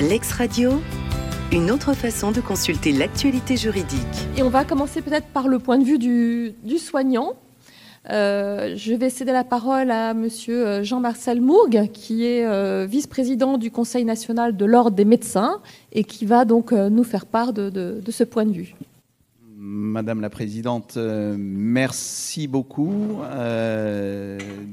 L'ex-radio, une autre façon de consulter l'actualité juridique. Et on va commencer peut-être par le point de vue du, soignant. Euh, je vais céder la parole à Monsieur euh, Jean-Marcel Mourgue, qui est euh, vice-président du Conseil national de l'Ordre des médecins et qui va donc nous faire part de, ce point de vue. Madame la Présidente, merci beaucoup.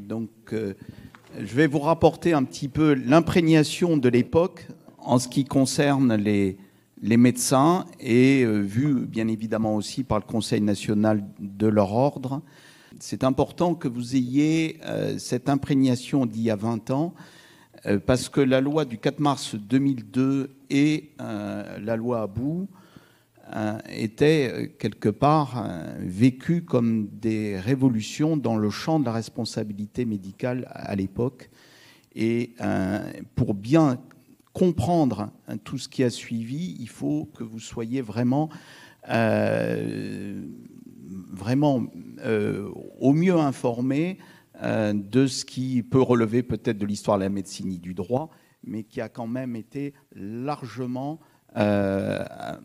donc, je vais vous rapporter un petit peu l'imprégnation de l'époque en ce qui concerne les, médecins et euh, vu bien évidemment aussi par le Conseil national de leur ordre. C'est important que vous ayez euh, cette imprégnation d'il y a 20 ans euh, parce que la loi du 4 mars 2002 et la loi Abou étaient quelque part vécues comme des révolutions dans le champ de la responsabilité médicale à l'époque. Et pour bien comprendre tout ce qui a suivi, il faut que vous soyez vraiment, euh, euh, au mieux informé euh, de ce qui peut relever peut-être de l'histoire de la médecine et du droit, mais qui a quand même été largement à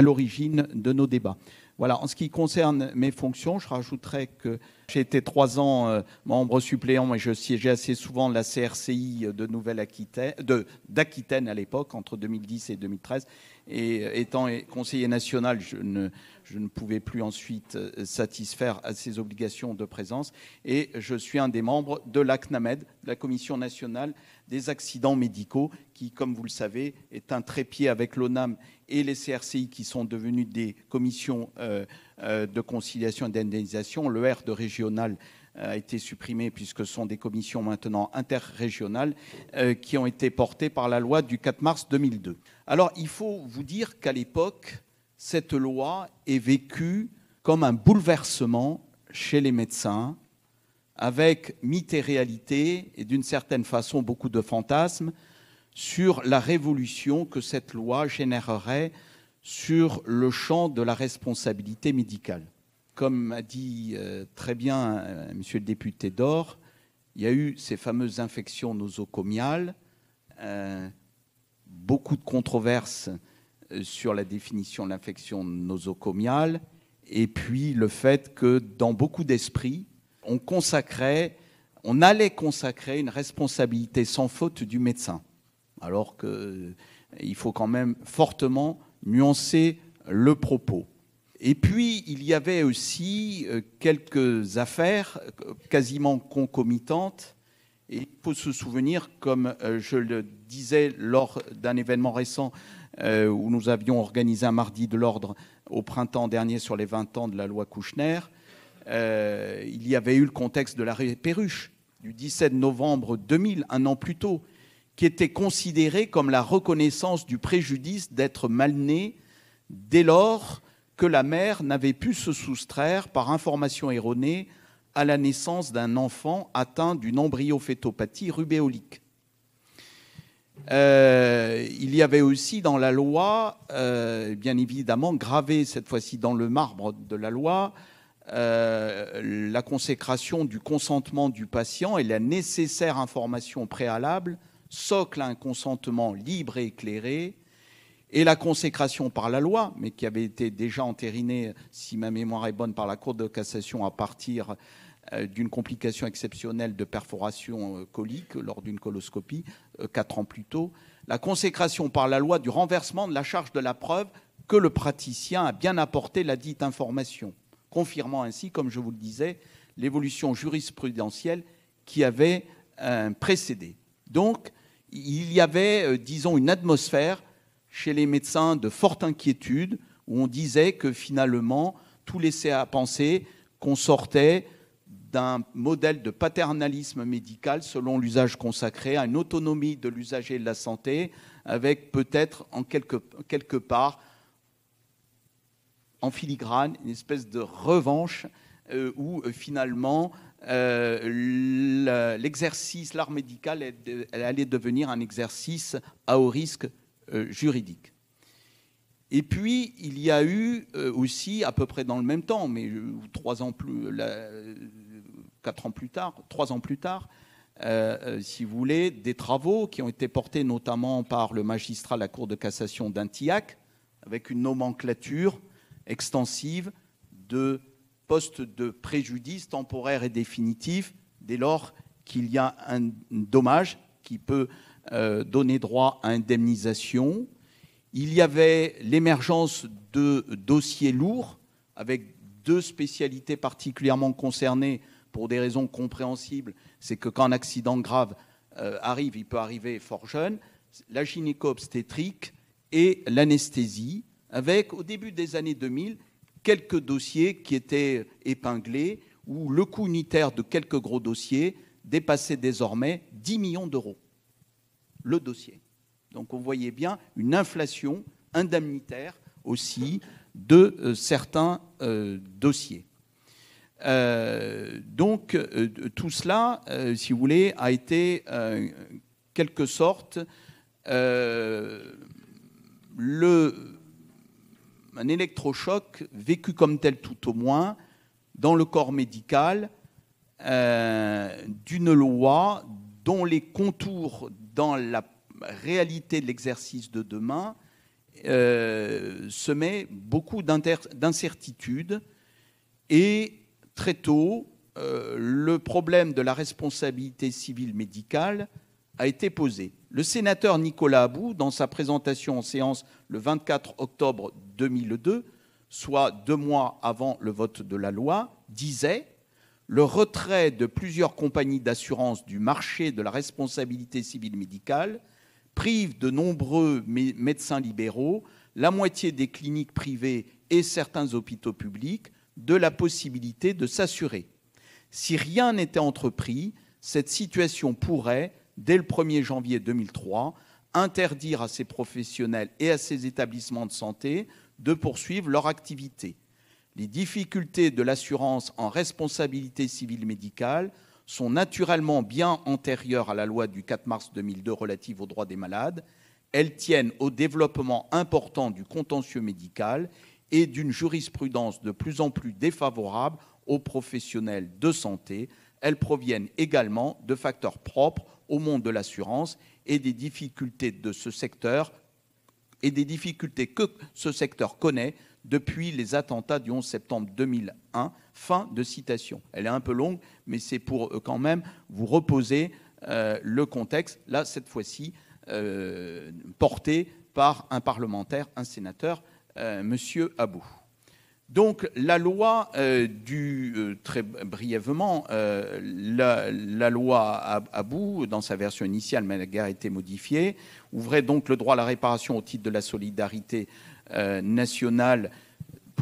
l'origine de nos débats. Voilà, en ce qui concerne mes fonctions, je rajouterai que j'ai été trois ans euh, membre suppléant et je siégeais assez souvent la CRCI de Nouvelle-Aquitaine, d'Aquitaine à l'époque, entre 2010 et 2013. Et euh, étant conseiller national, je ne, je ne pouvais plus ensuite euh, satisfaire à ces obligations de présence. Et je suis un des membres de l'ACNAMED, la Commission nationale des accidents médicaux, qui, comme vous le savez, est un trépied avec l'ONAM et les CRCI qui sont devenus des commissions euh, de conciliation et d'indemnisation. Le R de régional euh, a été supprimé puisque ce sont des commissions maintenant interrégionales euh, qui ont été portées par la loi du 4 mars 2002. Alors il faut vous dire qu'à l'époque, cette loi est vécue comme un bouleversement chez les médecins, avec mythe et réalité, et d'une certaine façon beaucoup de fantasmes, sur la révolution que cette loi générerait sur le champ de la responsabilité médicale. Comme a dit euh, très bien euh, Monsieur le député d'Or, il y a eu ces fameuses infections nosocomiales, euh, beaucoup de controverses sur la définition de l'infection nosocomiale, et puis le fait que dans beaucoup d'esprits, on consacrait, on allait consacrer une responsabilité sans faute du médecin, alors qu'il faut quand même fortement nuancer le propos. Et puis, il y avait aussi euh, quelques affaires euh, quasiment concomitantes. Et il faut se souvenir, comme euh, je le disais lors d'un événement récent où nous avions organisé un mardi de l'ordre au printemps dernier sur les 20 ans de la loi Kouchner, il y avait eu le contexte de l'arrêt Perruche du 17 novembre 2000, un an plus tôt, qui était considéré comme la reconnaissance du préjudice d'être mal né dès lors que la mère n'avait pu se soustraire par information erronée à la naissance d'un enfant atteint d'une embryophétopathie rubéolique. Euh, il y avait aussi dans la loi, euh, bien évidemment, gravé cette fois-ci dans le marbre de la loi, euh, la consécration du consentement du patient et la nécessaire information préalable socle à un consentement libre et éclairé, et la consécration par la loi, mais qui avait été déjà entérinée, si ma mémoire est bonne, par la Cour de cassation à partir d'une complication exceptionnelle de perforation euh, colique lors d'une coloscopie, euh, quatre ans plus tôt, la consécration par la loi du renversement de la charge de la preuve que le praticien a bien apporté la dite information, confirmant ainsi, comme je vous le disais, l'évolution jurisprudentielle qui avait précédé. Donc, il y avait, euh, disons, une atmosphère chez les médecins de forte inquiétude, où on disait que finalement, tout laissait à penser qu'on sortait d'un modèle de paternalisme médical selon l'usage consacré, à une autonomie de l'usager de la santé, avec peut-être en quelque, quelque part, en filigrane, une espèce de revanche euh, où euh, finalement euh, l'exercice, l'art médical, allait devenir un exercice à haut risque juridique. Et puis, il y a eu aussi, à peu près dans le même temps, mais trois ans plus, quatre ans plus tard, trois ans plus tard, si vous voulez, des travaux qui ont été portés notamment par le magistrat de la Cour de cassation d'Antillac, avec une nomenclature extensive de postes de préjudice temporaire et définitif dès lors qu'il y a un dommage qui peut euh, donner droit à indemnisation. Il y avait l'émergence de dossiers lourds avec deux spécialités particulièrement concernées pour des raisons compréhensibles. C'est que quand un accident grave euh, arrive, il peut arriver fort jeune, la gynéco-obstétrique et l'anesthésie, avec au début des années 2000 quelques dossiers qui étaient épinglés où le coût unitaire de quelques gros dossiers dépassait désormais 10 millions d'euros. Le dossier. Donc on voyait bien une inflation indemnitaire aussi de euh, certains euh, dossiers. Euh, donc tout cela, si vous voulez, a été quelque sorte un électrochoc vécu comme tel tout au moins dans le corps médical euh, d'une loi dont les contours dans la réalité de l'exercice de demain euh, met beaucoup d'incertitudes et très tôt, euh, le problème de la responsabilité civile médicale a été posé. Le sénateur Nicolas Abou, dans sa présentation en séance le 24 octobre 2002, soit deux mois avant le vote de la loi, disait le retrait de plusieurs compagnies d'assurance du marché de la responsabilité civile médicale prive de nombreux médecins libéraux, la moitié des cliniques privées et certains hôpitaux publics de la possibilité de s'assurer. Si rien n'était entrepris, cette situation pourrait, dès le 1er janvier 2003, interdire à ces professionnels et à ces établissements de santé de poursuivre leur activité. Les difficultés de l'assurance en responsabilité civile médicale sont naturellement bien antérieures à la loi du 4 mars 2002 relative aux droits des malades. Elles tiennent au développement important du contentieux médical et d'une jurisprudence de plus en plus défavorable aux professionnels de santé. Elles proviennent également de facteurs propres au monde de l'assurance et des difficultés de ce secteur et des difficultés que ce secteur connaît depuis les attentats du 11 septembre 2001. Fin de citation. Elle est un peu longue, mais c'est pour euh, quand même vous reposer euh, le contexte, là, cette fois-ci, euh, porté par un parlementaire, un sénateur, Monsieur Abou. Donc la loi euh, du euh, très brièvement euh, la, loi Abou dans sa version initiale mais elle a été modifiée ouvrait donc le droit à la réparation au titre de la solidarité nationale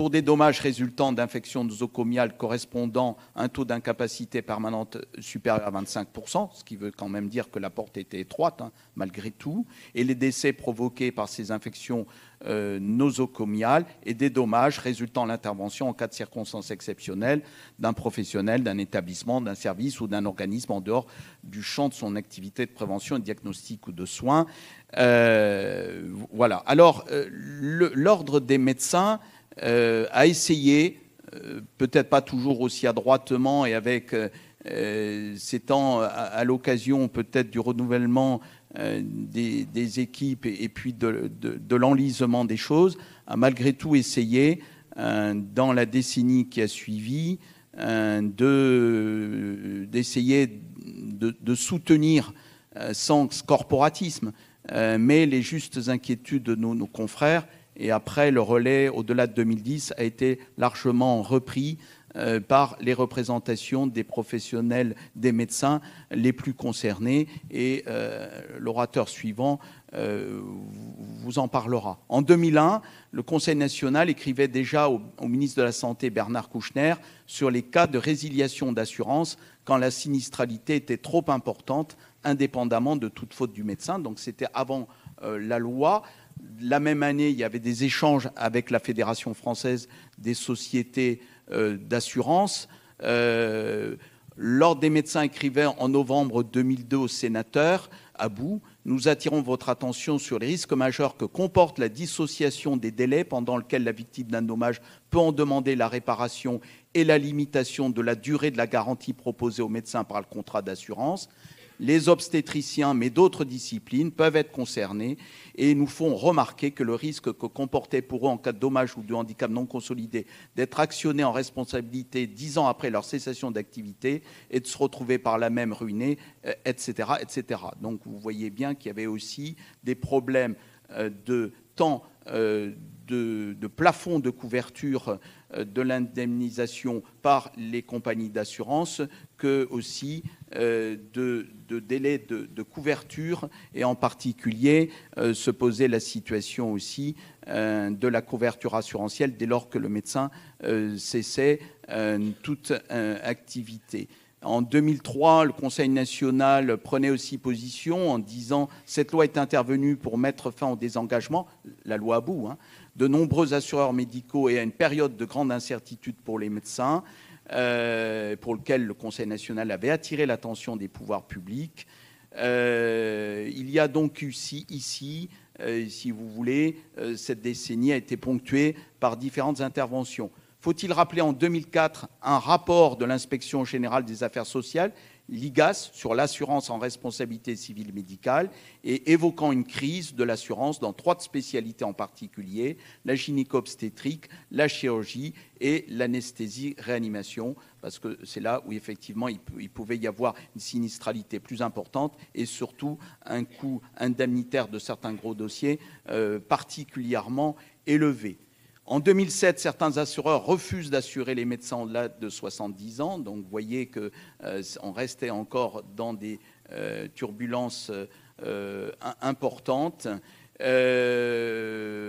pour des dommages résultant d'infections nosocomiales correspondant à un taux d'incapacité permanente supérieur à 25%, ce qui veut quand même dire que la porte était étroite, hein, malgré tout, et les décès provoqués par ces infections euh, nosocomiales et des dommages résultant l'intervention en cas de circonstances exceptionnelles d'un professionnel, d'un établissement, d'un service ou d'un organisme en dehors du champ de son activité de prévention, de diagnostic ou de soins. Euh, voilà. Alors, euh, l'ordre des médecins euh, a essayé, euh, peut-être pas toujours aussi adroitement et avec euh, s'étant à, l'occasion peut-être du renouvellement des, équipes et, puis de, l'enlisement des choses, a malgré tout essayé dans la décennie qui a suivi d'essayer de, soutenir sans corporatisme, mais les justes inquiétudes de nos confrères et après, le relais, au-delà de 2010, a été largement repris euh, par les représentations des professionnels, des médecins les plus concernés. Et euh, l'orateur suivant euh, vous en parlera. En 2001, le Conseil national écrivait déjà au, au, ministre de la Santé, Bernard Kouchner, sur les cas de résiliation d'assurance quand la sinistralité était trop importante, indépendamment de toute faute du médecin. Donc c'était avant la loi la même année, il y avait des échanges avec la Fédération française des sociétés euh, d'assurance. Euh, L'Ordre des médecins écrivait en novembre 2002 au sénateur bout Nous attirons votre attention sur les risques majeurs que comporte la dissociation des délais pendant lesquels la victime d'un dommage peut en demander la réparation et la limitation de la durée de la garantie proposée aux médecins par le contrat d'assurance. Les obstétriciens, mais d'autres disciplines peuvent être concernés et nous font remarquer que le risque que comportait pour eux en cas de dommage ou de handicap non consolidé d'être actionnés en responsabilité dix ans après leur cessation d'activité et de se retrouver par la même ruinés, etc., euh, etc. Donc vous voyez bien qu'il y avait aussi des problèmes euh, de temps euh, de, de, plafond de couverture de l'indemnisation par les compagnies d'assurance que aussi de, de, délai de, couverture et en particulier se posait la situation aussi de la couverture assurantielle dès lors que le médecin cessait toute activité. En 2003, le Conseil national prenait aussi position en disant cette loi est intervenue pour mettre fin au désengagement, la loi à bout, hein, de nombreux assureurs médicaux et à une période de grande incertitude pour les médecins, euh, pour lequel le Conseil national avait attiré l'attention des pouvoirs publics. Euh, il y a donc ici, ici euh, si vous voulez, cette décennie a été ponctuée par différentes interventions. Faut-il rappeler en 2004 un rapport de l'inspection générale des affaires sociales, l'IGAS, sur l'assurance en responsabilité civile médicale et évoquant une crise de l'assurance dans trois spécialités en particulier, la gynéco-obstétrique, la chirurgie et l'anesthésie-réanimation, parce que c'est là où effectivement il pouvait y avoir une sinistralité plus importante et surtout un coût indemnitaire de certains gros dossiers euh, particulièrement élevé. En 2007, certains assureurs refusent d'assurer les médecins au-delà de 70 ans. Donc, vous voyez qu'on euh, restait encore dans des euh, turbulences euh, importantes.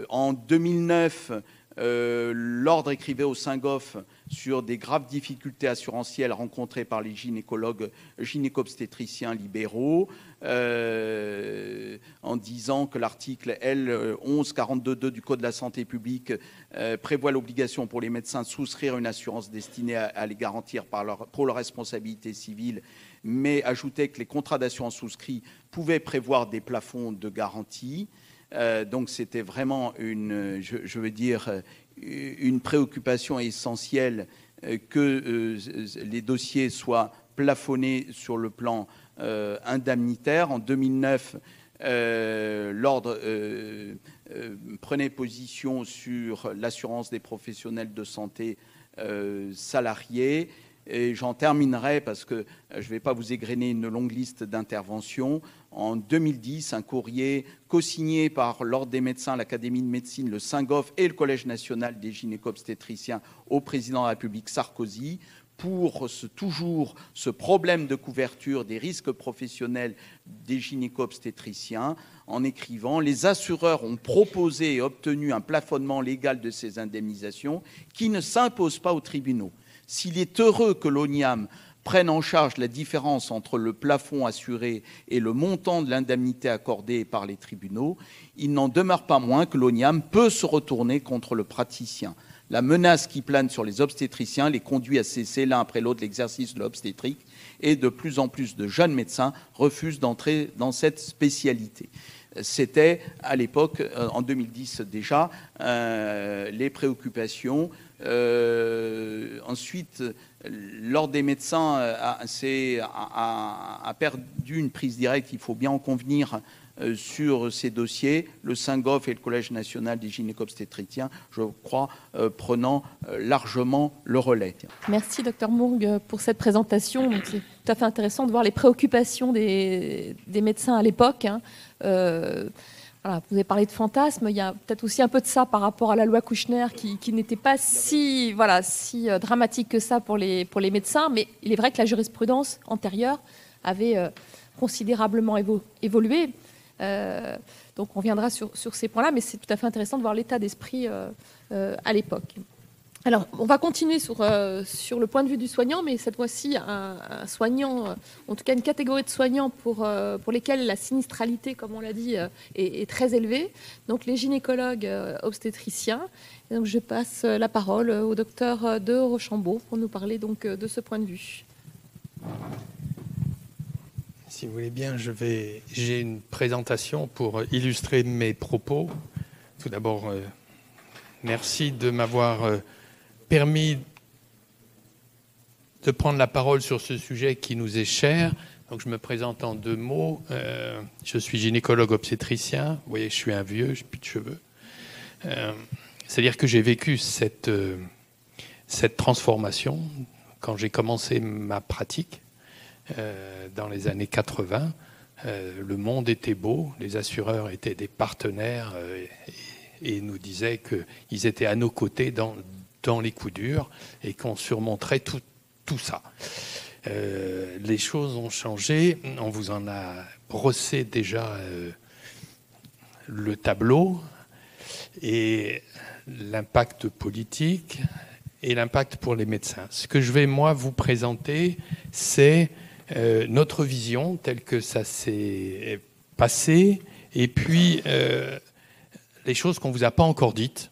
en 2009, l'ordre écrivait au Saint-Goff sur des graves difficultés assurantielles rencontrées par les gynécologues, gynéco-obstétriciens libéraux. Euh, en disant que l'article L 1142.2 du Code de la santé publique euh, prévoit l'obligation pour les médecins de souscrire une assurance destinée à, les garantir par leur, pour leur responsabilité civile, mais ajoutait que les contrats d'assurance souscrits pouvaient prévoir des plafonds de garantie. Euh, donc c'était vraiment une, je, veux dire, une préoccupation essentielle que les dossiers soient plafonnés sur le plan euh, indemnitaire. En 2009, euh, l'ordre euh, prenait position sur l'assurance des professionnels de santé salariés. Et j'en terminerai parce que je ne vais pas vous égrener une longue liste d'interventions. En 2010, un courrier co-signé par l'Ordre des médecins, l'Académie de médecine, le Saint-Goff et le Collège national des gynéco-obstétriciens au président de la République Sarkozy pour toujours ce problème de couverture des risques professionnels des gynéco-obstétriciens en écrivant Les assureurs ont proposé et obtenu un plafonnement légal de ces indemnisations qui ne s'impose pas aux tribunaux. S'il est heureux que l'ONIAM prenne en charge la différence entre le plafond assuré et le montant de l'indemnité accordée par les tribunaux, il n'en demeure pas moins que l'ONIAM peut se retourner contre le praticien la menace qui plane sur les obstétriciens les conduit à cesser l'un après l'autre l'exercice de l'obstétrique et de plus en plus de jeunes médecins refusent d'entrer dans cette spécialité. C'était à l'époque, euh, en 2010 déjà, euh, les préoccupations. Euh, ensuite, l'Ordre des médecins a, a, perdu une prise directe, il faut bien en convenir, euh, sur ces dossiers, le Saint-Goff et le Collège national des gynéco-obstétriciens, je crois, euh, prenant euh, largement le relais. Merci, docteur Mourgue, pour cette présentation. C'est tout à fait intéressant de voir les préoccupations des, médecins à l'époque. Hein. Vous avez parlé de fantasmes, il y a peut-être aussi un peu de ça par rapport à la loi Kouchner qui, n'était pas si, si dramatique que ça pour les, médecins, mais il est vrai que la jurisprudence antérieure avait considérablement évolué. Euh, donc on viendra sur, ces points-là, mais c'est tout à fait intéressant de voir l'état d'esprit euh, euh, à l'époque. Alors, on va continuer sur, sur le point de vue du soignant, mais cette fois-ci, un, soignant, en tout cas une catégorie de soignants pour, pour lesquels la sinistralité, comme on l'a dit, est, très élevée. Donc, les gynécologues obstétriciens. je passe la parole au docteur de Rochambeau pour nous parler donc, de ce point de vue. Si vous voulez bien, j'ai une présentation pour illustrer mes propos. Tout d'abord, euh, merci de m'avoir euh, permis de prendre la parole sur ce sujet qui nous est cher, Donc je me présente en deux mots. Euh, je suis gynécologue obstétricien. Vous voyez, je suis un vieux, j'ai plus de cheveux. Euh, c'est-à-dire que j'ai vécu cette, euh, cette transformation quand j'ai commencé ma pratique dans les années 80. le monde était beau, les assureurs étaient des partenaires et nous disaient qu'ils étaient à nos côtés dans, dans les coups durs et qu'on surmonterait tout, tout ça. Euh, les choses ont changé. On vous en a brossé déjà euh, le tableau et l'impact politique et l'impact pour les médecins. Ce que je vais moi vous présenter, c'est euh, notre vision telle que ça s'est passé et puis les choses qu'on vous a pas encore dites,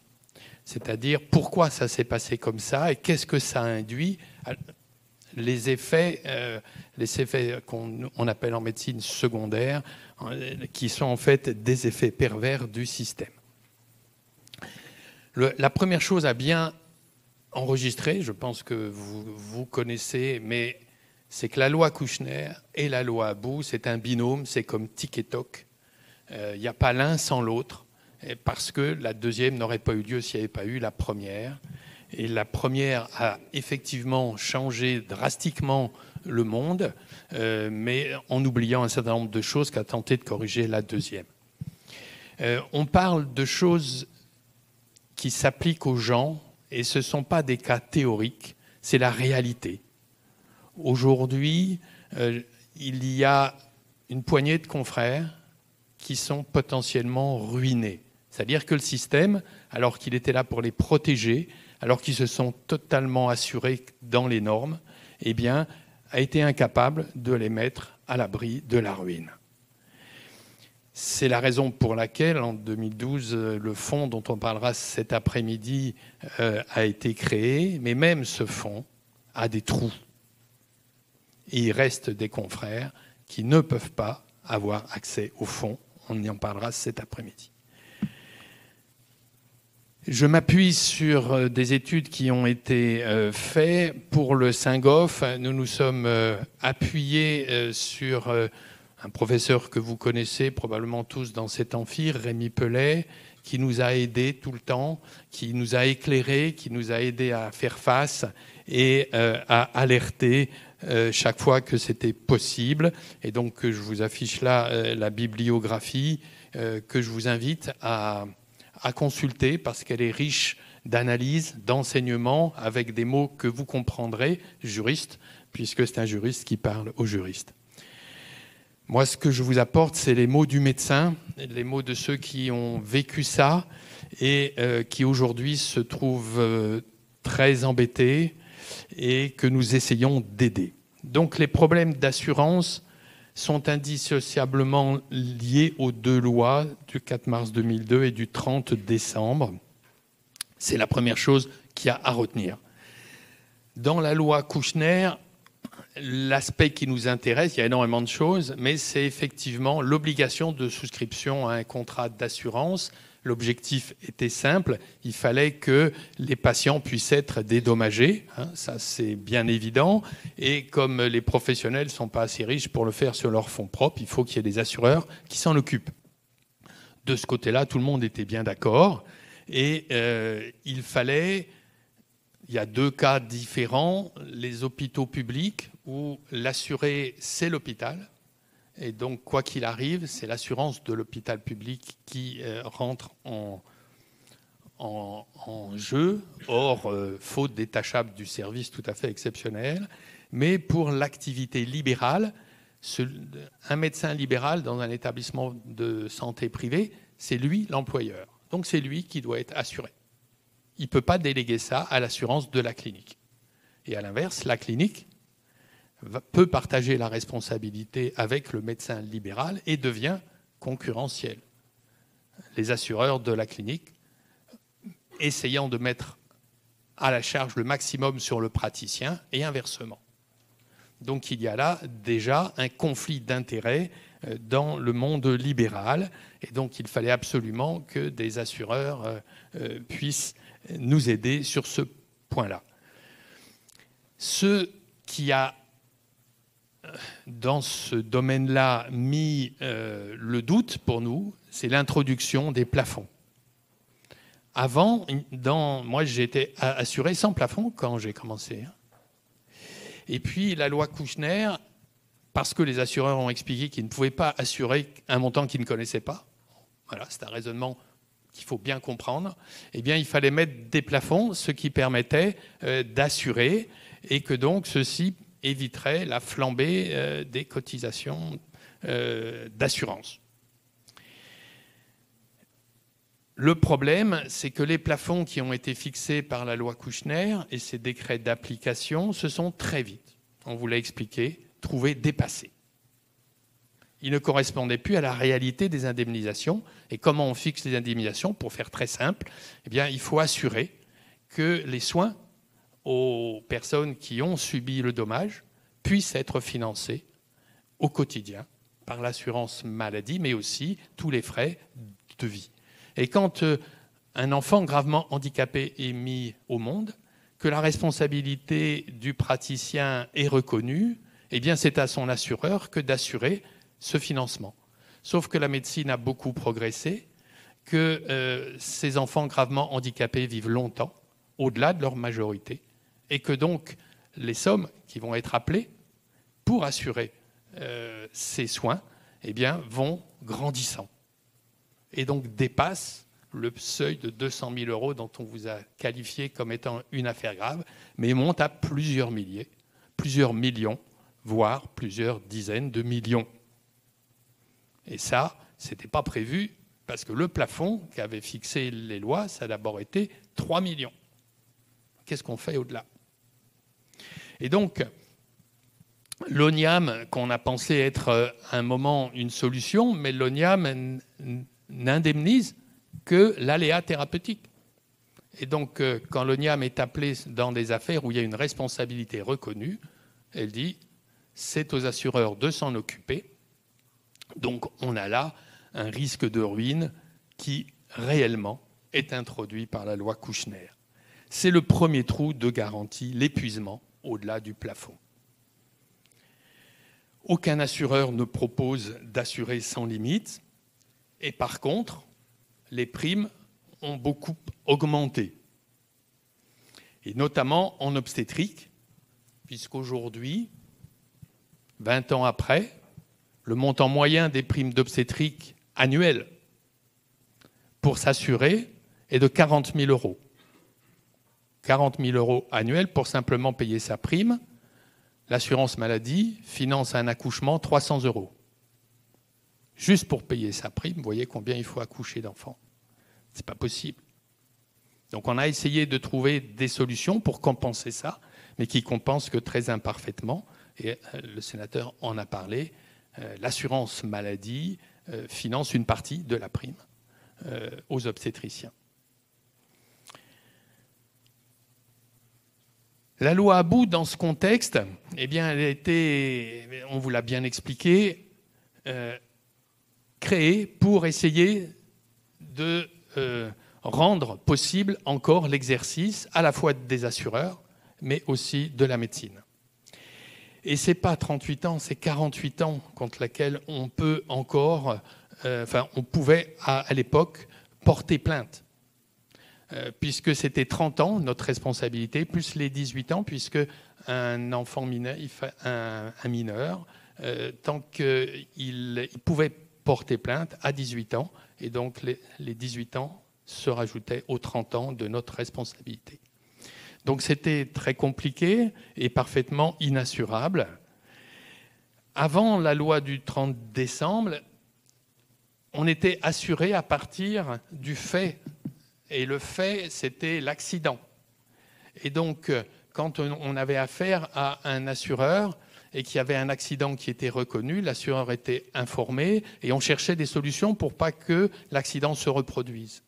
c'est-à-dire pourquoi ça s'est passé comme ça et qu'est-ce que ça induit les effets, euh, effets qu'on appelle en médecine secondaires, euh, qui sont en fait des effets pervers du système. la première chose à bien enregistrer, je pense que vous, vous connaissez, mais c'est que la loi Kouchner et la loi Abou, c'est un binôme, c'est comme tic et toc. Euh, il n'y a pas l'un sans l'autre, parce que la deuxième n'aurait pas eu lieu s'il n'y avait pas eu la première. Et la première a effectivement changé drastiquement le monde, euh, mais en oubliant un certain nombre de choses qu'a tenté de corriger la deuxième. Euh, on parle de choses qui s'appliquent aux gens, et ce ne sont pas des cas théoriques, c'est la réalité. Aujourd'hui, euh, il y a une poignée de confrères qui sont potentiellement ruinés. C'est-à-dire que le système, alors qu'il était là pour les protéger, alors qu'ils se sont totalement assurés dans les normes, eh bien, a été incapable de les mettre à l'abri de la ruine. C'est la raison pour laquelle, en 2012, le fonds dont on parlera cet après-midi euh, a été créé, mais même ce fonds a des trous. Et il reste des confrères qui ne peuvent pas avoir accès au fonds. On y en parlera cet après-midi. Je m'appuie sur euh, des études qui ont été euh, faites pour le Saint-Goff. Nous nous sommes euh, appuyés sur un professeur que vous connaissez probablement tous dans cet amphire, Rémi Pellet, qui nous a aidés tout le temps, qui nous a éclairés, qui nous a aidés à faire face et à alerter chaque fois que c'était possible. Et donc, je vous affiche là la bibliographie que je vous invite à à consulter parce qu'elle est riche d'analyse, d'enseignement, avec des mots que vous comprendrez, juriste, puisque c'est un juriste qui parle aux juristes. Moi, ce que je vous apporte, c'est les mots du médecin, les mots de ceux qui ont vécu ça et euh, qui aujourd'hui se trouvent euh, très embêtés et que nous essayons d'aider. Donc les problèmes d'assurance, sont indissociablement liés aux deux lois du 4 mars 2002 et du 30 décembre. C'est la première chose qu'il y a à retenir. Dans la loi Kouchner, l'aspect qui nous intéresse, il y a énormément de choses, mais c'est effectivement l'obligation de souscription à un contrat d'assurance L'objectif était simple, il fallait que les patients puissent être dédommagés, hein, ça c'est bien évident, et comme les professionnels ne sont pas assez riches pour le faire sur leurs fonds propres, il faut qu'il y ait des assureurs qui s'en occupent. De ce côté-là, tout le monde était bien d'accord, et euh, il fallait, il y a deux cas différents, les hôpitaux publics où l'assuré c'est l'hôpital, et donc, quoi qu'il arrive, c'est l'assurance de l'hôpital public qui euh, rentre en, jeu, hors euh, faute détachable du service tout à fait exceptionnel. Mais pour l'activité libérale, un médecin libéral dans un établissement de santé privé, c'est lui l'employeur. Donc c'est lui qui doit être assuré. Il ne peut pas déléguer ça à l'assurance de la clinique. Et à l'inverse, la clinique peut partager la responsabilité avec le médecin libéral et devient concurrentiel. Les assureurs de la clinique essayant de mettre à la charge le maximum sur le praticien et inversement. Donc il y a là déjà un conflit d'intérêts euh, dans le monde libéral et donc il fallait absolument que des assureurs euh, euh, puissent nous aider sur ce point-là. Ce qui a dans ce domaine-là, mis euh, le doute pour nous, c'est l'introduction des plafonds. Avant, moi j'étais assuré sans plafond quand j'ai commencé. Hein. Et puis la loi Kouchner, parce que les assureurs ont expliqué qu'ils ne pouvaient pas assurer un montant qu'ils ne connaissaient pas, voilà, c'est un raisonnement qu'il faut bien comprendre, eh bien il fallait mettre des plafonds, ce qui permettait euh, d'assurer, et que donc ceci éviterait la flambée euh, des cotisations euh, d'assurance. Le problème, c'est que les plafonds qui ont été fixés par la loi Kouchner et ses décrets d'application se sont très vite, on vous l'a expliqué, trouvés dépassés. Ils ne correspondaient plus à la réalité des indemnisations. Et comment on fixe les indemnisations? Pour faire très simple, eh bien, il faut assurer que les soins aux personnes qui ont subi le dommage puissent être financés au quotidien par l'assurance maladie, mais aussi tous les frais de vie. Et quand euh, un enfant gravement handicapé est mis au monde, que la responsabilité du praticien est reconnue, eh bien c'est à son assureur que d'assurer ce financement. Sauf que la médecine a beaucoup progressé, que euh, ces enfants gravement handicapés vivent longtemps, au-delà de leur majorité, et que donc les sommes qui vont être appelées pour assurer euh, ces soins eh bien, vont grandissant et donc dépasse le seuil de 200 000 euros dont on vous a qualifié comme étant une affaire grave, mais monte à plusieurs milliers, plusieurs millions, voire plusieurs dizaines de millions. Et ça, ce n'était pas prévu parce que le plafond qu'avaient fixé les lois, ça a d'abord été 3 millions. Qu'est-ce qu'on fait au-delà? Et donc, l'ONIAM, qu'on a pensé être à un moment une solution, mais l'ONIAM n'indemnise que l'aléa thérapeutique. Et donc, euh, quand l'ONIAM est appelé dans des affaires où il y a une responsabilité reconnue, elle dit c'est aux assureurs de s'en occuper. Donc, on a là un risque de ruine qui réellement est introduit par la loi Kouchner. C'est le premier trou de garantie, l'épuisement au-delà du plafond. Aucun assureur ne propose d'assurer sans limite. Et par contre, les primes ont beaucoup augmenté. Et notamment en obstétrique, puisqu'aujourd'hui, 20 ans après, le montant moyen des primes d'obstétrique annuelles pour s'assurer est de 40 000 euros. 40 000 euros annuels pour simplement payer sa prime. L'assurance maladie finance un accouchement 300 euros juste pour payer sa prime, voyez combien il faut accoucher d'enfants. Ce n'est pas possible. Donc on a essayé de trouver des solutions pour compenser ça, mais qui compensent que très imparfaitement. Et euh, le sénateur en a parlé. Euh, l'assurance maladie euh, finance une partie de la prime aux obstétriciens. La loi à bout, dans ce contexte, eh elle a été, on vous l'a bien expliqué, créé pour essayer de euh, rendre possible encore l'exercice à la fois des assureurs, mais aussi de la médecine. Et ce n'est pas 38 ans, c'est 48 ans contre laquelle on peut encore, euh, enfin, on pouvait à, l'époque porter plainte. Euh, puisque c'était 30 ans, notre responsabilité, plus les 18 ans, puisque un enfant mineur, un, mineur, tant qu'il il pouvait porter plainte à 18 ans, et donc les, 18 ans se rajoutaient aux 30 ans de notre responsabilité. Donc c'était très compliqué et parfaitement inassurable. Avant la loi du 30 décembre, on était assuré à partir du fait, et le fait, c'était l'accident. Et donc, quand on avait affaire à un assureur, et qu'il y avait un accident qui était reconnu, l'assureur était informé et on cherchait des solutions pour pas que l'accident se reproduise.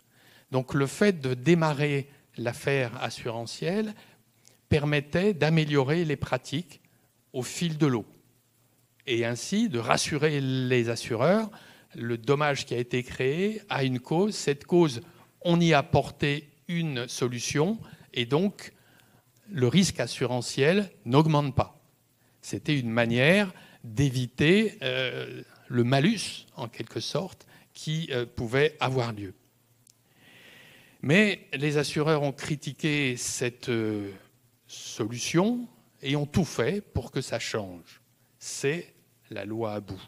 Donc le fait de démarrer l'affaire assurantielle permettait d'améliorer les pratiques au fil de l'eau et ainsi de rassurer les assureurs. Le dommage qui a été créé a une cause. Cette cause, on y a apporté une solution et donc le risque assurantiel n'augmente pas. C'était une manière d'éviter le malus, en quelque sorte, qui pouvait avoir lieu. Mais les assureurs ont critiqué cette solution et ont tout fait pour que ça change. C'est la loi à bout.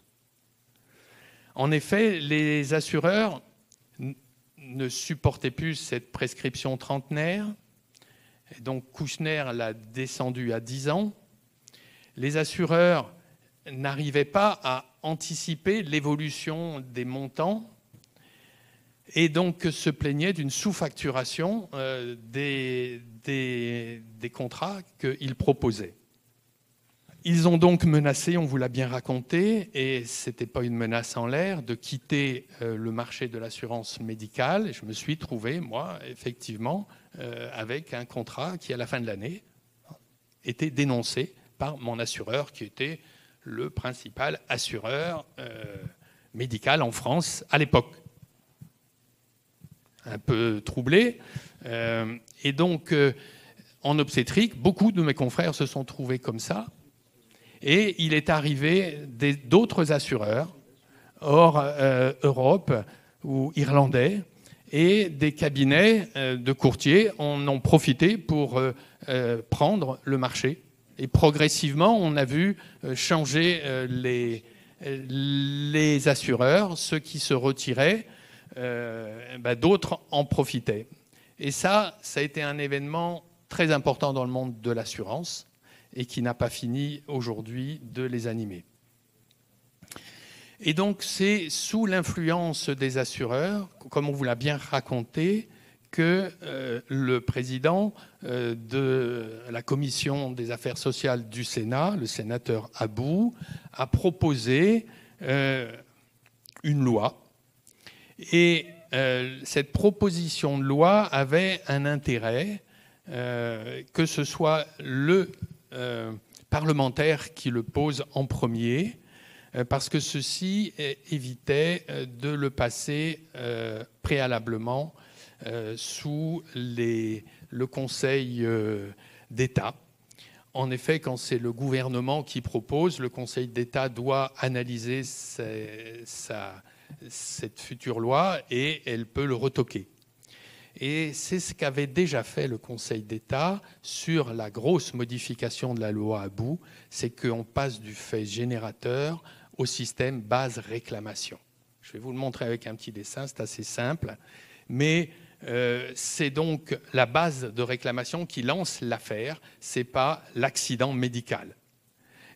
En effet, les assureurs ne supportaient plus cette prescription trentenaire, donc Kouchner l'a descendu à 10 ans. Les assureurs n'arrivaient pas à anticiper l'évolution des montants et donc se plaignaient d'une sous-facturation euh, des, des, contrats qu'ils proposaient. Ils ont donc menacé, on vous l'a bien raconté, et ce n'était pas une menace en l'air, de quitter euh, le marché de l'assurance médicale. Je me suis trouvé, moi, effectivement, euh, avec un contrat qui, à la fin de l'année, était dénoncé par mon assureur, qui était le principal assureur euh, médical en France à l'époque. Un peu troublé. et donc, en obstétrique, beaucoup de mes confrères se sont trouvés comme ça et il est arrivé d'autres assureurs, hors euh, Europe ou irlandais, et des cabinets euh, de courtiers en ont profité pour euh, prendre le marché. Et progressivement, on a vu changer les, assureurs, ceux qui se retiraient, bah, d'autres en profitaient. Et ça, ça a été un événement très important dans le monde de l'assurance et qui n'a pas fini aujourd'hui de les animer. Et donc c'est sous l'influence des assureurs, comme on vous l'a bien raconté, que euh, le président euh, de la commission des affaires sociales du Sénat, le sénateur Abou, a proposé euh, une loi. Et cette proposition de loi avait un intérêt, que ce soit le euh, parlementaire qui le pose en premier, euh, parce que ceci évitait euh, de le passer préalablement sous le Conseil d'État. En effet, quand c'est le gouvernement qui propose, le Conseil d'État doit analyser cette future loi et elle peut le retoquer. Et c'est ce qu'avait déjà fait le Conseil d'État sur la grosse modification de la loi à bout, c'est qu'on passe du fait générateur au système base réclamation. Je vais vous le montrer avec un petit dessin, c'est assez simple, mais euh, c'est donc la base de réclamation qui lance l'affaire, ce n'est pas l'accident médical.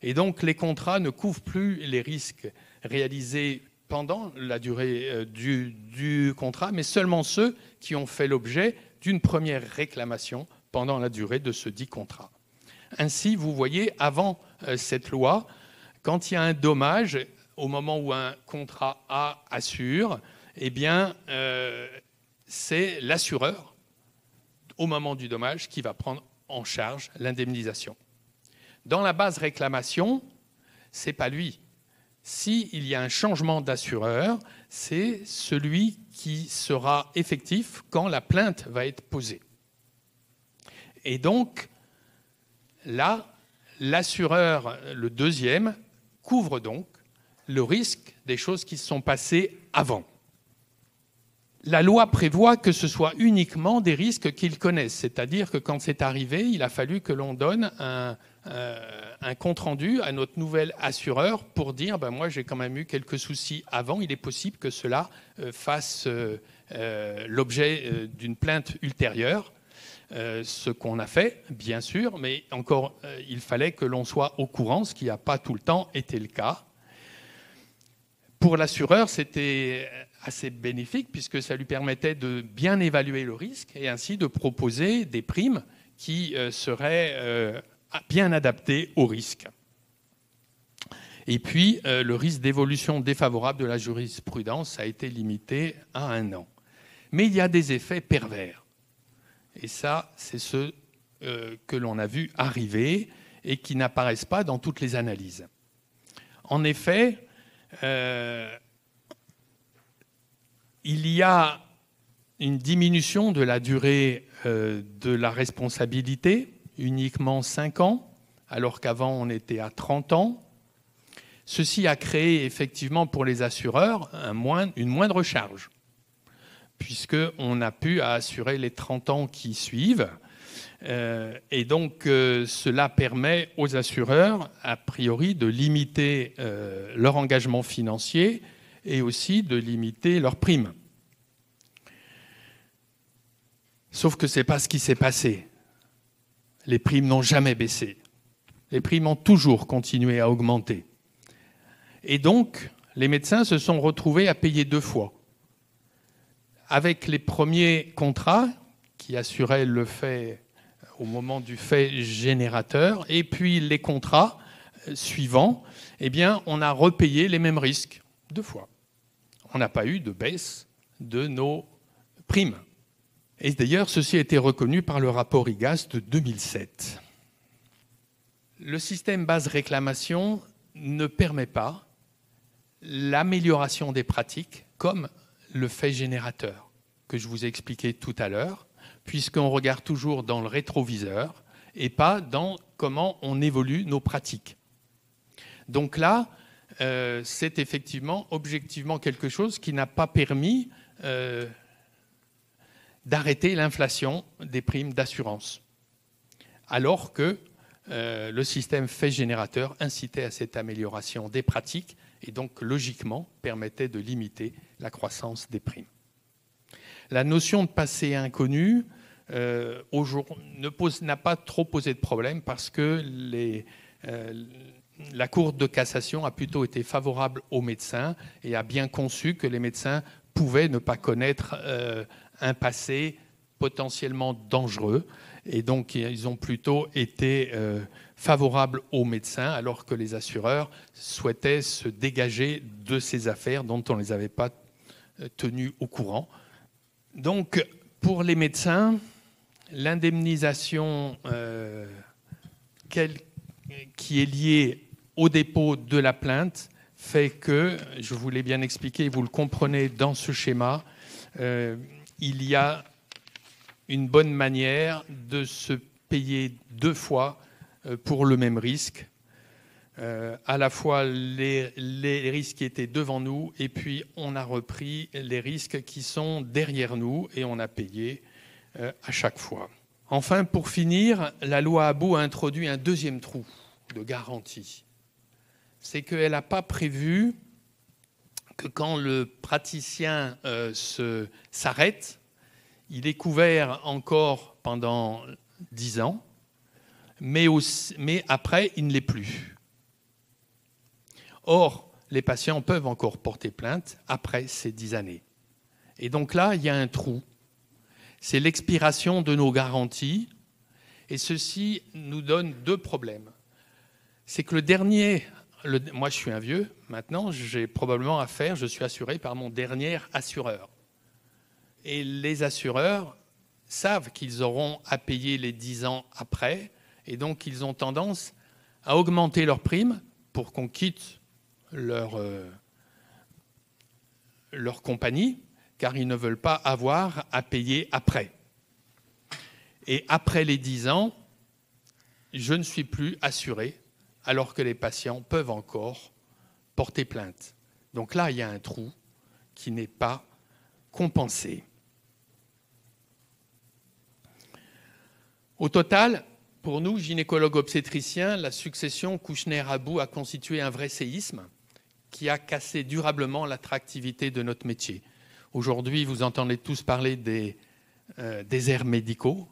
Et donc les contrats ne couvrent plus les risques réalisés pendant la durée euh, du, contrat, mais seulement ceux qui ont fait l'objet d'une première réclamation pendant la durée de ce dit contrat. Ainsi, vous voyez, avant euh, cette loi, quand il y a un dommage, au moment où un contrat A assure, eh bien, euh, c'est l'assureur, au moment du dommage, qui va prendre en charge l'indemnisation. Dans la base réclamation, c'est pas lui s'il y a un changement d'assureur, c'est celui qui sera effectif quand la plainte va être posée. Et donc, là, l'assureur, le deuxième, couvre donc le risque des choses qui se sont passées avant. La loi prévoit que ce soit uniquement des risques qu'il connaissent, c'est-à-dire que quand c'est arrivé, il a fallu que l'on donne un, euh, compte-rendu à notre nouvel assureur pour dire ben moi j'ai quand même eu quelques soucis avant, il est possible que cela euh, fasse euh, l'objet d'une plainte ultérieure. ce qu'on a fait, bien sûr, mais encore, il fallait que l'on soit au courant, ce qui n'a pas tout le temps été le cas. Pour l'assureur, c'était assez bénéfique puisque ça lui permettait de bien évaluer le risque et ainsi de proposer des primes qui seraient bien adapté au risque. Et puis, euh, le risque d'évolution défavorable de la jurisprudence a été limité à un an. Mais il y a des effets pervers. Et ça, c'est ce euh, que l'on a vu arriver et qui n'apparaissent pas dans toutes les analyses. En effet, euh, il y a une diminution de la durée de la responsabilité uniquement 5 ans, alors qu'avant on était à 30 ans. Ceci a créé effectivement pour les assureurs une moindre charge, puisqu'on a pu assurer les 30 ans qui suivent. Euh, et donc euh, cela permet aux assureurs, a priori, de limiter euh, leur engagement financier et aussi de limiter leurs primes. Sauf que ce n'est pas ce qui s'est passé. Les primes n'ont jamais baissé. Les primes ont toujours continué à augmenter. Et donc, les médecins se sont retrouvés à payer deux fois. Avec les premiers contrats qui assuraient le fait au moment du fait générateur, et puis les contrats suivants, eh bien, on a repayé les mêmes risques deux fois. On n'a pas eu de baisse de nos primes. Et d'ailleurs, ceci a été reconnu par le rapport IGAS de 2007. Le système base réclamation ne permet pas l'amélioration des pratiques comme le fait générateur que je vous ai expliqué tout à l'heure, puisqu'on regarde toujours dans le rétroviseur et pas dans comment on évolue nos pratiques. Donc là, euh, c'est effectivement, objectivement, quelque chose qui n'a pas permis euh, d'arrêter l'inflation des primes d'assurance, alors que euh, le système fait générateur incitait à cette amélioration des pratiques et donc logiquement permettait de limiter la croissance des primes. La notion de passé inconnu euh, n'a pas trop posé de problème parce que euh, la Cour de cassation a plutôt été favorable aux médecins et a bien conçu que les médecins pouvaient ne pas connaître un passé potentiellement dangereux. Et donc, ils ont plutôt été favorables aux médecins, alors que les assureurs souhaitaient se dégager de ces affaires dont on ne les avait pas tenus au courant. Donc, pour les médecins, l'indemnisation euh, qui est liée au dépôt de la plainte fait que, je vous l'ai bien expliqué, vous le comprenez dans ce schéma, euh, il y a une bonne manière de se payer deux fois euh, pour le même risque. à la fois les, les, risques qui étaient devant nous et puis on a repris les risques qui sont derrière nous et on a payé euh, à chaque fois. Enfin, pour finir, la loi Abou a introduit un deuxième trou de garantie. C'est qu'elle n'a pas prévu que quand le praticien euh, s'arrête, il est couvert encore pendant dix ans, mais, mais après, il ne l'est plus. Or, les patients peuvent encore porter plainte après ces dix années. Et donc là, il y a un trou c'est l'expiration de nos garanties. Et ceci nous donne deux problèmes. C'est que le dernier, moi je suis un vieux, maintenant j'ai probablement affaire, je suis assuré par mon dernier assureur. Et les assureurs savent qu'ils auront à payer les 10 ans après, et donc ils ont tendance à augmenter leurs primes pour qu'on quitte leur, euh, leur compagnie car ils ne veulent pas avoir à payer après. Et après les 10 ans, je ne suis plus assuré, alors que les patients peuvent encore porter plainte. Donc là, il y a un trou qui n'est pas compensé. Au total, pour nous, gynécologues obstétriciens, la succession Kouchner-Abou a constitué un vrai séisme qui a cassé durablement l'attractivité de notre métier. Aujourd'hui, vous entendez tous parler des euh, déserts médicaux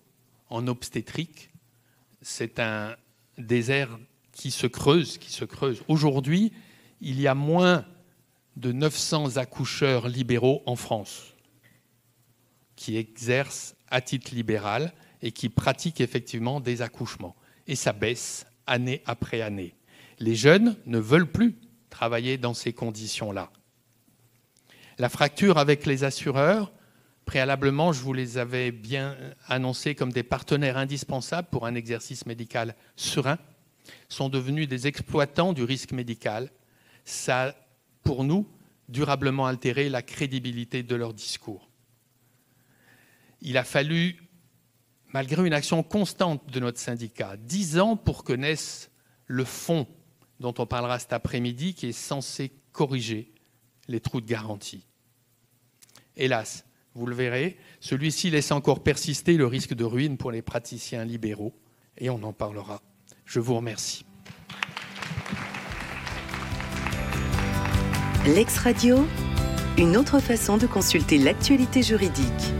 en obstétrique. C'est un désert qui se creuse, qui se creuse. Aujourd'hui, il y a moins de 900 accoucheurs libéraux en France qui exercent à titre libéral et qui pratiquent effectivement des accouchements. Et ça baisse année après année. Les jeunes ne veulent plus travailler dans ces conditions-là. La fracture avec les assureurs, préalablement, je vous les avais bien annoncés comme des partenaires indispensables pour un exercice médical serein, sont devenus des exploitants du risque médical. Ça a, pour nous, durablement altéré la crédibilité de leur discours. Il a fallu, malgré une action constante de notre syndicat, dix ans pour que naisse le fonds dont on parlera cet après-midi, qui est censé corriger les trous de garantie. Hélas, vous le verrez, celui-ci laisse encore persister le risque de ruine pour les praticiens libéraux, et on en parlera je vous remercie. L'ex-radio, une autre façon de consulter l'actualité juridique.